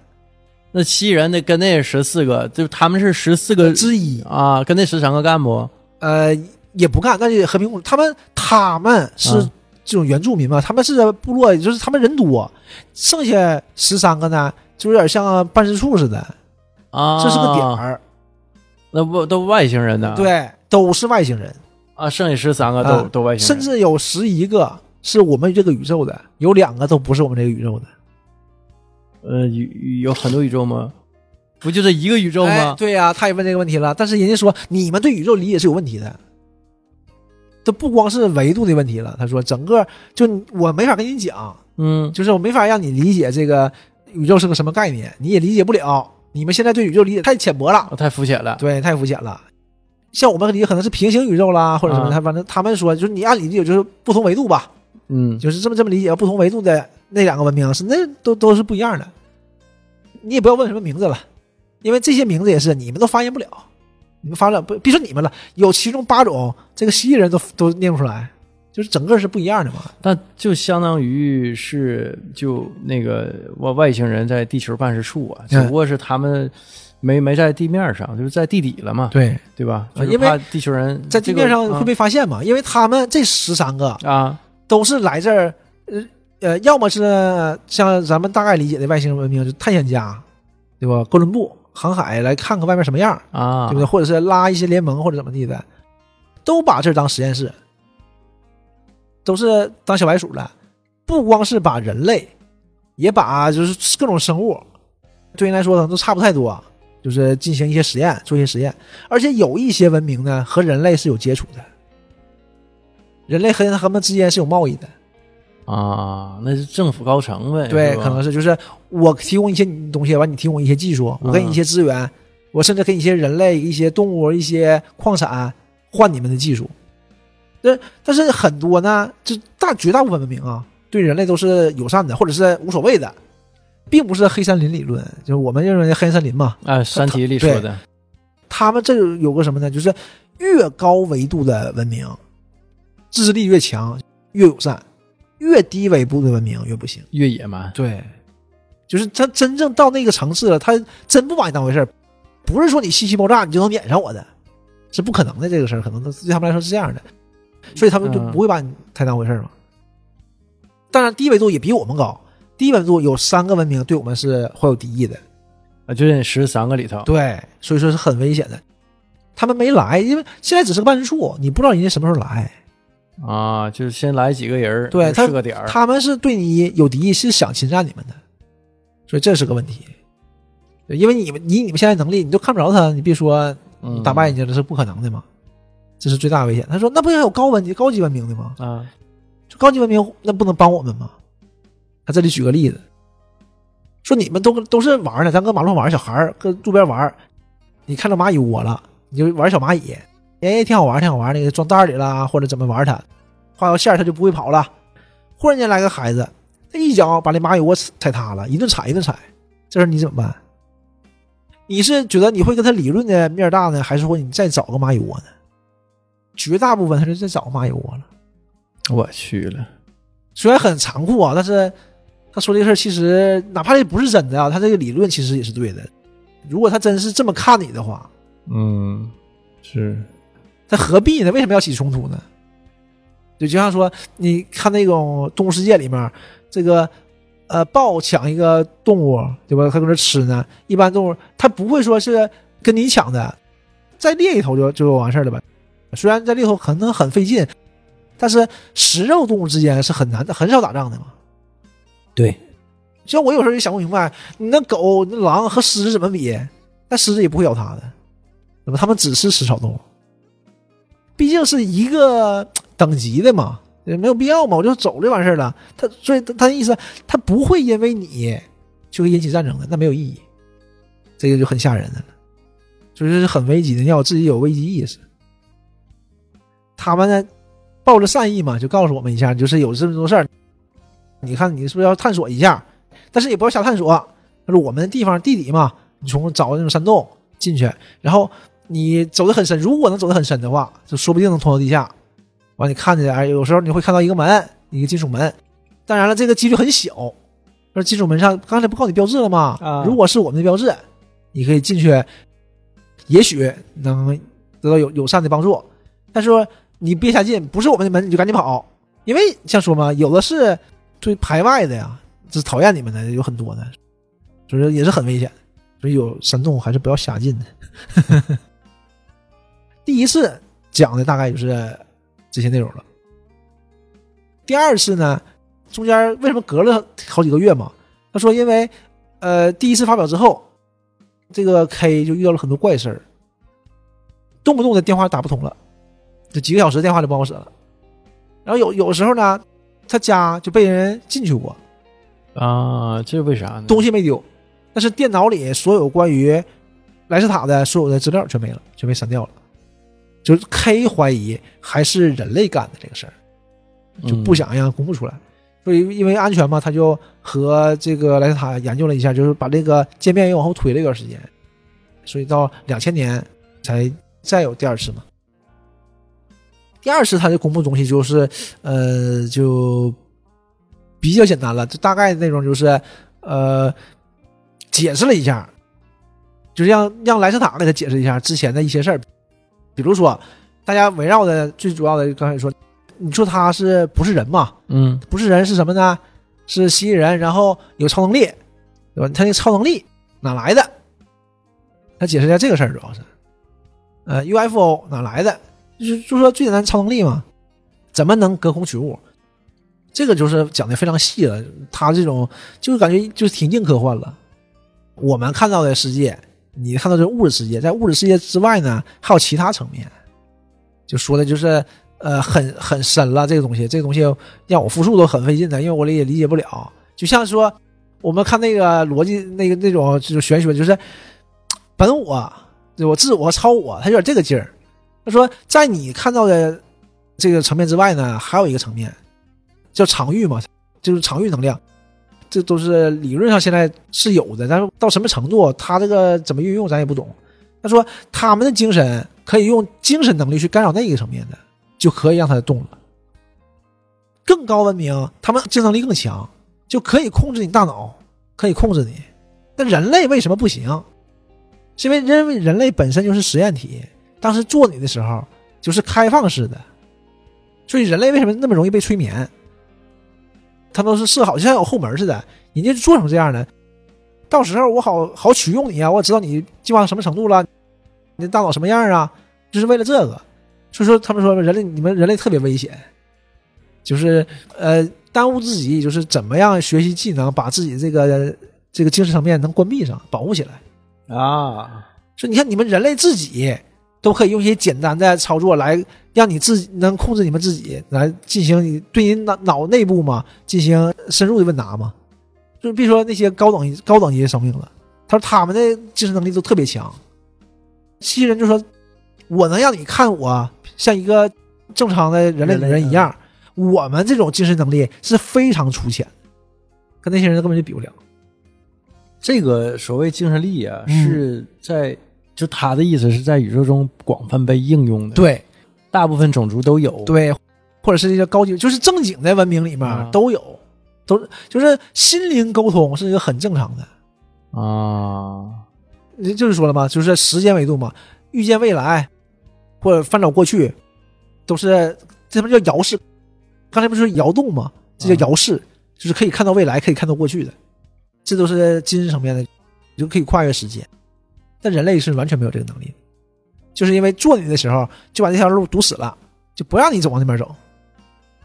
那七人那跟那十四个，就他们是十四个之一，啊，跟那十三个干不？呃，也不干，那就和平共处。他们他们是啊这种原住民嘛，他们是部落，就是他们人多，剩下十三个呢，就有点像办事处似的，啊，这是个点，儿。那不都外星人呢？对，都是外星人，啊，剩下十三个都、啊都外星人，甚至有十一个是我们这个宇宙的，有两个都不是我们这个宇宙的。呃，宇有很多宇宙吗？不就这一个宇宙哎吗？对呀、他也问这个问题了，但是人家说你们对宇宙理解是有问题的，这不光是维度的问题了。他说整个就我没法跟你讲，嗯，就是我没法让你理解这个宇宙是个什么概念，你也理解不了。你们现在对宇宙理解太浅薄了，哦太肤浅了。对，太肤浅了。像我们理解可能是平行宇宙啦，或者什么，啊他反正他们说就是你按理解就是不同维度吧，嗯，就是这么这么理解，不同维度的那两个文明是那都都是不一样的。你也不要问什么名字了，因为这些名字也是你们都发现不了。你们发了不别说你们了，有其中八种，这个蜥蜴人都都念不出来，就是整个是不一样的嘛。那就相当于是就那个外外星人在地球办事处啊，只嗯不过是他们没没在地面上，就是在地底了嘛，对，对吧？啊因为地球人在地面上会被被发现嘛，因为他们这十三个啊都是来这儿，呃呃，要么是像咱们大概理解的外星文明，就探险家，对吧？哥伦布航海来看看外面什么样，啊，对不对？或者是拉一些联盟或者怎么地的，都把这儿当实验室，都是当小白鼠了。不光是把人类，也把就是各种生物，对人来说可能都差不太多，就是进行一些实验，做一些实验。而且有一些文明呢和人类是有接触的，人类和他们之间是有贸易的。啊，那是政府高层呗，对，可能是就是我提供一些东西，完你提供一些技术，我给你一些资源，我甚至给你一些人类、一些动物、一些矿产换你们的技术。但但是很多呢，就大绝大部分文明啊，对人类都是友善的，或者是无所谓的，并不是黑森林理论，就是我们认为的黑森林嘛。啊，《山体》里对说的他们这有个什么呢？就是越高维度的文明，自制力越强，越友善；越低维度的文明越不行。越野蛮，对，就是他真正到那个层次了，他真不把你当回事儿，不是说你信息爆炸你就能撵上我的，是不可能的。这个事儿可能对他们来说是这样的，所以他们就嗯不会把你太当回事儿嘛。当然，低维度也比我们高，低维度有三个文明对我们是怀有敌意的，啊，就这十三个里头，对，所以说是很危险的。他们没来，因为现在只是个办事处，你不知道人家什么时候来。啊，就是先来几个人儿，对他是个点儿，他们是对你有敌意，是想侵占你们的，所以这是个问题。因为你们以你们现在能力，你都看不着他，你别说嗯打败人家了，是不可能的嘛。这是最大的危险。他说：“那不是有高文级、高级文明的吗？啊，就高级文明那不能帮我们吗？”他这里举个例子，说你们都都是玩儿呢，咱搁马路上玩，小孩儿搁路边玩，你看到蚂蚁窝了，你就玩小蚂蚁，哎，挺好玩儿，挺好玩儿，那个装袋儿里了，或者怎么玩儿它，画条线儿它就不会跑了。忽然间来个孩子，他一脚把那蚂蚁窝踩塌了，一顿踩一顿踩，这时候你怎么办？你是觉得你会跟他理论的面儿大呢，还是说你再找个蚂蚁窝呢？绝大部分他是再找个蚂蚁窝了。我去了，虽然很残酷啊，但是他说这个事儿其实哪怕这不是真的啊，他这个理论其实也是对的。如果他真是这么看你的话，嗯，是，他何必呢？为什么要起冲突呢？就就像说，你看那种动物世界里面，这个呃豹抢一个动物，对吧？它搁那吃呢。一般动物它不会说是跟你抢的，再猎一头就就完事儿了吧？虽然在猎头可能很费劲，但是食肉动物之间是很难的，很少打仗的嘛。对，像我有时候也想不明白，你那狗、那狼和狮子怎么比？那狮子也不会咬它的，那么它们只吃食草动物，毕竟是一个等级的嘛，也没有必要嘛，我就走就完事儿了。他所以他他的意思，他不会因为你就会引起战争的，那没有意义，这个就很吓人的了，所以是很危急的，要自己有危机意识。他们呢，抱着善意嘛，就告诉我们一下，就是有这么多事儿，你看你是不是要探索一下？但是也不要瞎探索。他说我们的地方地底嘛，你从找那种山洞进去，然后你走得很深，如果能走得很深的话，就说不定能通到地下。完，你看见哎，有时候你会看到一个门，一个金属门。当然了，这个几率很小。说金属门上刚才不告诉你标志了吗？啊如果是我们的标志，你可以进去，也许能得到友友善的帮助。但是说你别瞎进，不是我们的门你就赶紧跑，因为像说嘛，有的是对排外的呀，就是讨厌你们的有很多的，所以说也是很危险。所以有山洞还是不要瞎进的。第一次讲的大概就是这些内容了。第二次呢，中间为什么隔了好几个月嘛？他说因为呃第一次发表之后，这个 K 就遇到了很多怪事儿，动不动的电话打不通了，就几个小时电话就不好使了。然后有有时候呢，他家就被人进去过，啊，这为啥呢？东西没丢，但是电脑里所有关于莱斯塔的所有的资料全没了，全被删掉了。就是 K 怀疑还是人类干的这个事儿，就不想让公布出来。所以因为安全嘛，他就和这个莱斯塔研究了一下，就是把这个界面又往后推了一段时间，所以到两千年才再有第二次嘛。第二次他就公布东西就是，呃，就比较简单了，就大概内容就是，呃，解释了一下，就是让让莱斯塔给他解释一下之前的一些事儿，比如说，大家围绕的最主要的，刚才说，你说他是不是人嘛？嗯不是人是什么呢？是蜥蜴人，然后有超能力，对吧？他那超能力哪来的？他解释一下这个事儿，主要是，呃，UFO 哪来的？就是就说最简单超能力嘛，怎么能隔空取物？这个就是讲的非常细了。他这种就是感觉就是挺硬科幻了。我们看到的世界，你看到这物质世界，在物质世界之外呢，还有其他层面，就说的就是呃很很深了。这个东西，这个东西让我复述都很费劲的，因为我也理解不了。就像说我们看那个逻辑，那个那种就是玄学，就是本我、我自我、超我，他有点这个劲儿。他说，在你看到的这个层面之外呢，还有一个层面叫场域嘛，就是场域能量，这都是理论上现在是有的，但是到什么程度，他这个怎么运用咱也不懂。他说他们的精神可以用精神能力去干扰那一个层面的，就可以让他动了。更高文明，他们精神能力更强，就可以控制你大脑，可以控制你。那人类为什么不行？是因为因为人类本身就是实验体，当时做你的时候就是开放式的，所以人类为什么那么容易被催眠？他都是设好，就像有后门似的，人家做成这样的，到时候我好好取用你啊，我知道你进化到什么程度了，你的大脑什么样啊，就是为了这个。所以说，他们说人类你们人类特别危险，就是呃耽误自己就是怎么样学习技能，把自己这个这个精神层面能关闭上，保护起来。啊，说你看你们人类自己都可以用一些简单的操作来让你自己能控制你们自己来进行你对你脑脑内部嘛进行深入的问答嘛，就是别说那些高等高等级的生命了，他说他们的精神能力都特别强。蜥蜴人就说：“我能让你看我像一个正常的人类女人一样，我们这种精神能力是非常粗浅，跟那些人根本就比不了。这个所谓精神力啊，嗯是在就他的意思是在宇宙中广泛被应用的，，对大部分种族都有，对，或者是一些高级，就是正经的文明里面啊都有，都就是心灵沟通是一个很正常的。啊，你就是说了嘛，就是时间维度嘛，预见未来或者翻找过去，都是这不叫遥视。刚才不是说摇动吗？这叫遥视，就是可以看到未来，可以看到过去的，这都是精神层面的，就可以跨越时间。但人类是完全没有这个能力，就是因为做你的时候就把这条路堵死了，就不让你走往那边走。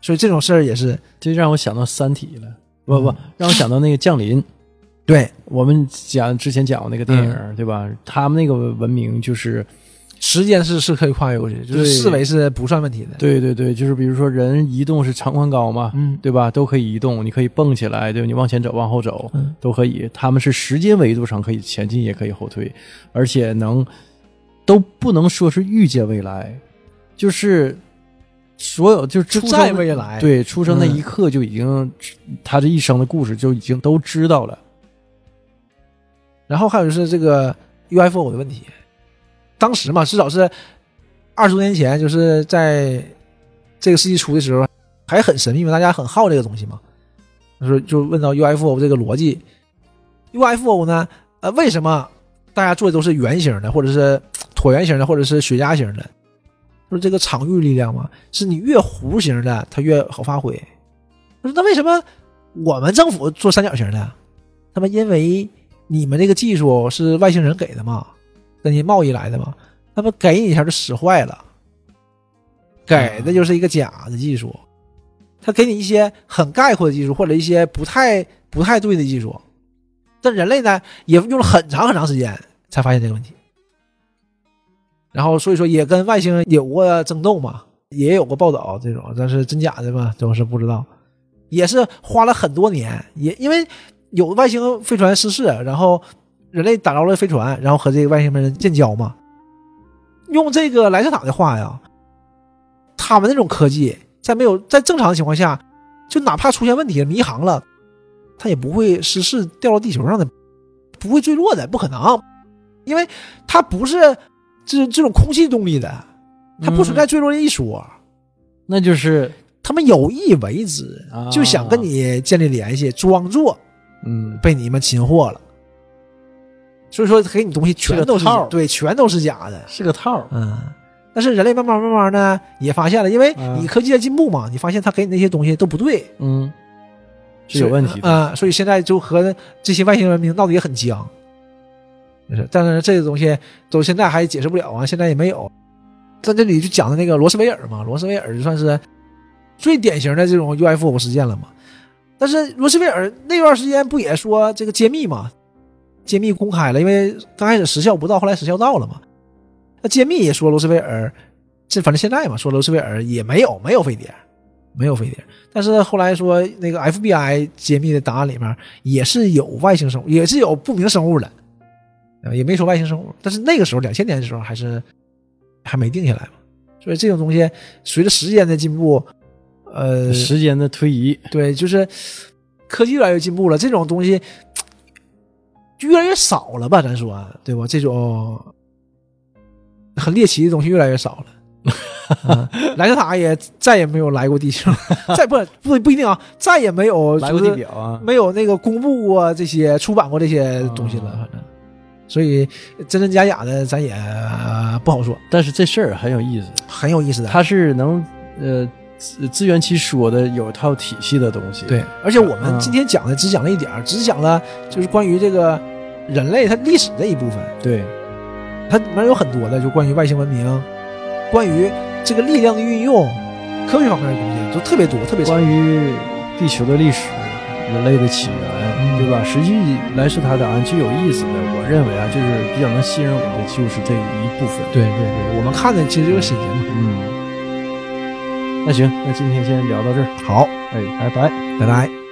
所以这种事儿也是这让我想到《三体》了，不不嗯，让我想到那个《降临》。对我们讲之前讲过那个电影，对吧？他们那个文明就是，时间是是可以跨越过去，就是对四维是不算问题的。，对对对，就是比如说人移动是长宽高嘛，嗯，对吧？都可以移动，你可以蹦起来，对吧？你往前走，往后走，嗯都可以。他们是时间维度上可以前进，也可以后退，而且能都不能说是预见未来，就是所有就是出生在未来。对出生那嗯一刻就已经、他这一生的故事就已经都知道了。然后还有就是这个 UFO 的问题，当时嘛，至少是二十多年前，就是在这个世纪初的时候，还很神秘嘛，大家很好这个东西嘛。就是就问到 UFO 这个逻辑，UFO 呢，呃，为什么大家做的都是圆形的，或者是椭圆形的，或者是雪茄形的？就是这个场域力量嘛，是你越弧形的，它越好发挥。说那为什么我们政府做三角形的？他们因为你们这个技术是外星人给的嘛，跟你贸易来的嘛，那不给你一下就使坏了，给的就是一个假的技术，他给你一些很概括的技术，或者一些不太不太对的技术，但人类呢也用了很长很长时间才发现这个问题，然后所以说也跟外星人有过争斗嘛，也有过报道这种，但是真假的嘛都是不知道，也是花了很多年，也因为。有外星飞船失事，然后人类打着了飞船，然后和这个外星人建交嘛。用这个莱斯塔的话呀，他们那种科技在没有在正常的情况下，就哪怕出现问题迷航了，它也不会失事掉到地球上的，不会坠落的，不可能，因为它不是这这种空气动力的，它不存在坠落的一说。那就是他们有意为之，啊就想跟你建立联系，装作嗯，被你们擒获了。所以说给你东西全都是对，全都是假的。是个套儿。嗯，但是人类慢慢慢慢呢也发现了，因为嗯你科技在进步嘛，你发现他给你那些东西都不对，嗯，是有问题的。啊、所以现在就和这些外星文明闹得也很僵。但是这个东西都现在还解释不了啊，现在也没有。在这里就讲的那个罗斯威尔嘛，罗斯威尔就算是最典型的这种 UFO 事件了嘛。但是罗斯威尔那段时间不也说这个揭秘嘛，揭秘公开了，因为刚开始时效不到，后来时效到了嘛。那揭秘也说罗斯威尔，这反正现在嘛，说罗斯威尔也没有没有飞碟，没有飞碟。但是后来说那个 FBI 揭秘的档案里面也是有外星生物，也是有不明生物的，呃，也没说外星生物。但是那个时候两千年的时候还是还没定下来嘛，所以这种东西随着时间的进步，呃，时间的推移，对，就是科技越来越进步了，这种东西就越来越少了吧？咱说对吧？这种很猎奇的东西越来越少了。嗯莱特塔也再也没有来过地球，再不不不一定啊，再也没有来过地表啊。没有那个公布过这些、出版过这些东西了，啊反正，所以真真假假的咱也、呃不好说，但是这事儿很有意思，很有意思的。它是能呃自自圆其说的，有一套体系的东西。对，而且我们嗯今天讲的只讲了一点儿，只讲了就是关于这个人类它历史的一部分，对，它里面有很多的就关于外星文明，关于这个力量的运用，科学方面的东西都特别多，特别多。关于地球的历史、人类的起源，嗯对吧？实际莱斯塔档案最有意思的，我认为啊，就是比较能吸引我的，就是这一部分。对对对，我们看的其实就是新鲜嘛。嗯，那行，那今天先聊到这儿。好，哎，拜拜。拜拜。